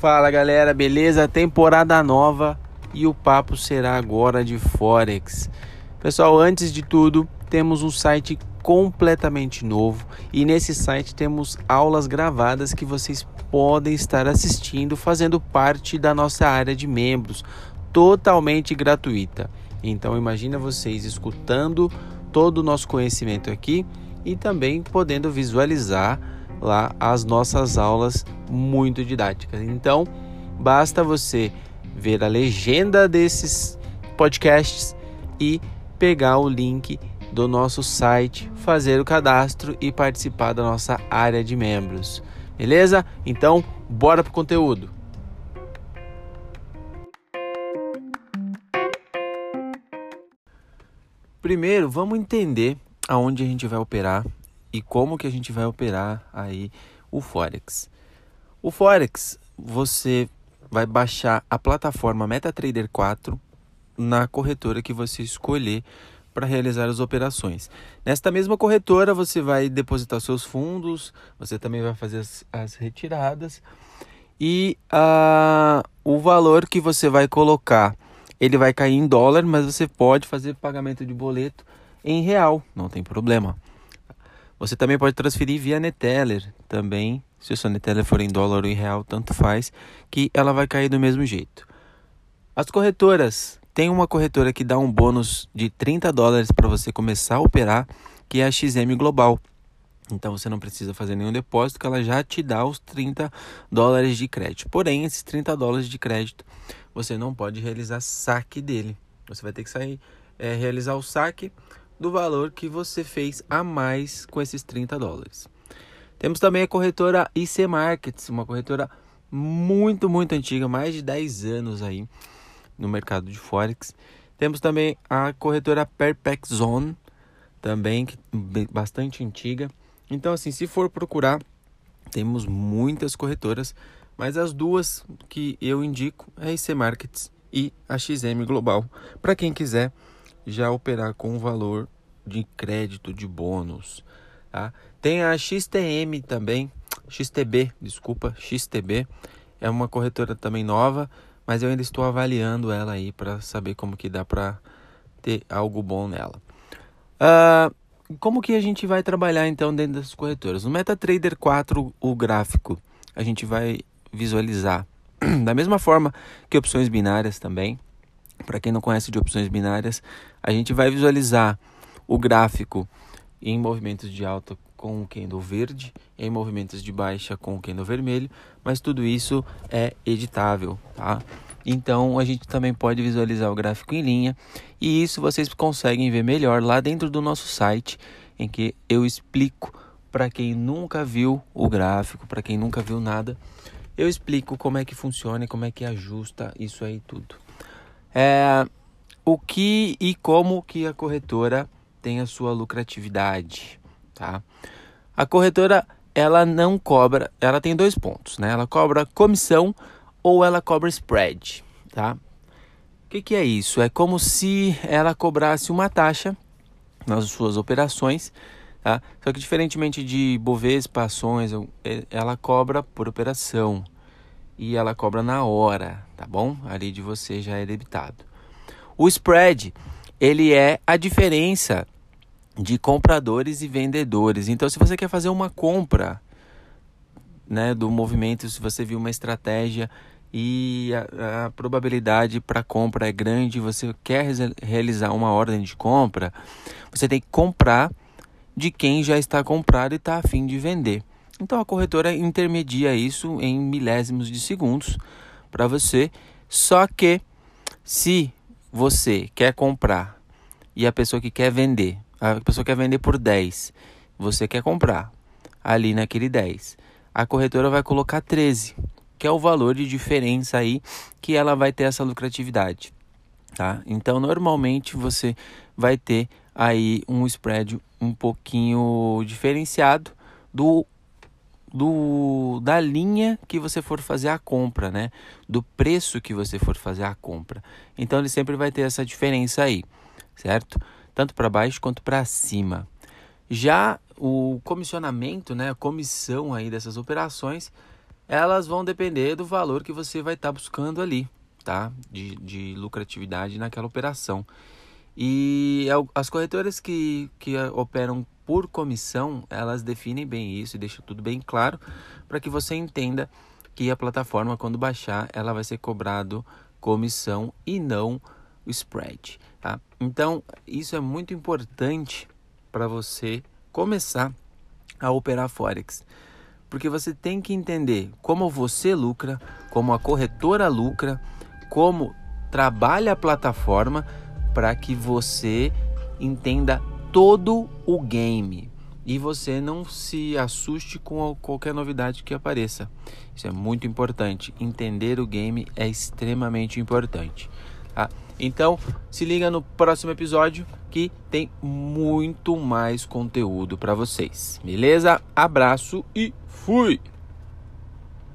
Fala galera, beleza? Temporada nova e o papo será agora de Forex. Pessoal, antes de tudo, temos um site completamente novo e nesse site temos aulas gravadas que vocês podem estar assistindo, fazendo parte da nossa área de membros, totalmente gratuita. Então imagina vocês escutando todo o nosso conhecimento aqui e também podendo visualizar lá as nossas aulas muito didáticas. Então, basta você ver a legenda desses podcasts e pegar o link do nosso site, fazer o cadastro e participar da nossa área de membros. Beleza? Então, bora pro conteúdo. Primeiro, vamos entender aonde a gente vai operar e como que a gente vai operar aí o Forex. O Forex, você vai baixar a plataforma MetaTrader 4 na corretora que você escolher para realizar as operações. Nesta mesma corretora, você vai depositar seus fundos, você também vai fazer as, as retiradas e uh, o valor que você vai colocar, ele vai cair em dólar, mas você pode fazer pagamento de boleto em real, não tem problema. Você também pode transferir via Neteller também, se o seu Neteller for em dólar ou em real, tanto faz, que ela vai cair do mesmo jeito. As corretoras, tem uma corretora que dá um bônus de 30 dólares para você começar a operar, que é a XM Global. Então você não precisa fazer nenhum depósito, que ela já te dá os 30 dólares de crédito. Porém, esses 30 dólares de crédito você não pode realizar saque dele. Você vai ter que sair, é, realizar o saque do valor que você fez a mais com esses 30 dólares. Temos também a corretora IC Markets, uma corretora muito, muito antiga, mais de 10 anos aí no mercado de Forex. Temos também a corretora Perpex Zone, também bastante antiga. Então, assim, se for procurar, temos muitas corretoras, mas as duas que eu indico é a IC Markets e a XM Global, para quem quiser já operar com valor de crédito de bônus. Tá? Tem a XTM também, XTB, desculpa, XTB. É uma corretora também nova, mas eu ainda estou avaliando ela aí para saber como que dá para ter algo bom nela. Uh, como que a gente vai trabalhar então dentro das corretoras? No MetaTrader 4, o gráfico, a gente vai visualizar da mesma forma que opções binárias também. Para quem não conhece de opções binárias, a gente vai visualizar o gráfico em movimentos de alta com o candle verde, em movimentos de baixa com o candle vermelho, mas tudo isso é editável, tá? Então a gente também pode visualizar o gráfico em linha e isso vocês conseguem ver melhor lá dentro do nosso site, em que eu explico para quem nunca viu o gráfico, para quem nunca viu nada, eu explico como é que funciona e como é que ajusta isso aí tudo. É, o que e como que a corretora tem a sua lucratividade, tá? A corretora ela não cobra, ela tem dois pontos, né? Ela cobra comissão ou ela cobra spread, tá? O que, que é isso? É como se ela cobrasse uma taxa nas suas operações, tá? Só que diferentemente de Bovespa, ações, é, ela cobra por operação e ela cobra na hora, tá bom? Ali de você já é debitado. O spread, ele é a diferença de compradores e vendedores. Então, se você quer fazer uma compra, né, do movimento, se você viu uma estratégia e a, a probabilidade para compra é grande, você quer realizar uma ordem de compra, você tem que comprar de quem já está comprado e está afim de vender. Então a corretora intermedia isso em milésimos de segundos para você. Só que se você quer comprar e a pessoa que quer vender, a pessoa quer vender por 10, você quer comprar ali naquele 10, a corretora vai colocar 13, que é o valor de diferença aí que ela vai ter essa lucratividade, tá? Então normalmente você vai ter aí um spread um pouquinho diferenciado do do da linha que você for fazer a compra, né? Do preço que você for fazer a compra. Então ele sempre vai ter essa diferença aí, certo? Tanto para baixo quanto para cima. Já o comissionamento, né, a comissão aí dessas operações elas vão depender do valor que você vai estar tá buscando ali, tá? De, de lucratividade naquela operação. E as corretoras que, que operam por comissão, elas definem bem isso e deixam tudo bem claro para que você entenda que a plataforma, quando baixar, ela vai ser cobrado comissão e não o spread. Tá? Então, isso é muito importante para você começar a operar Forex. Porque você tem que entender como você lucra, como a corretora lucra, como trabalha a plataforma para que você entenda todo o game e você não se assuste com qualquer novidade que apareça. Isso é muito importante. Entender o game é extremamente importante. Tá? Então, se liga no próximo episódio que tem muito mais conteúdo para vocês. Beleza? Abraço e fui!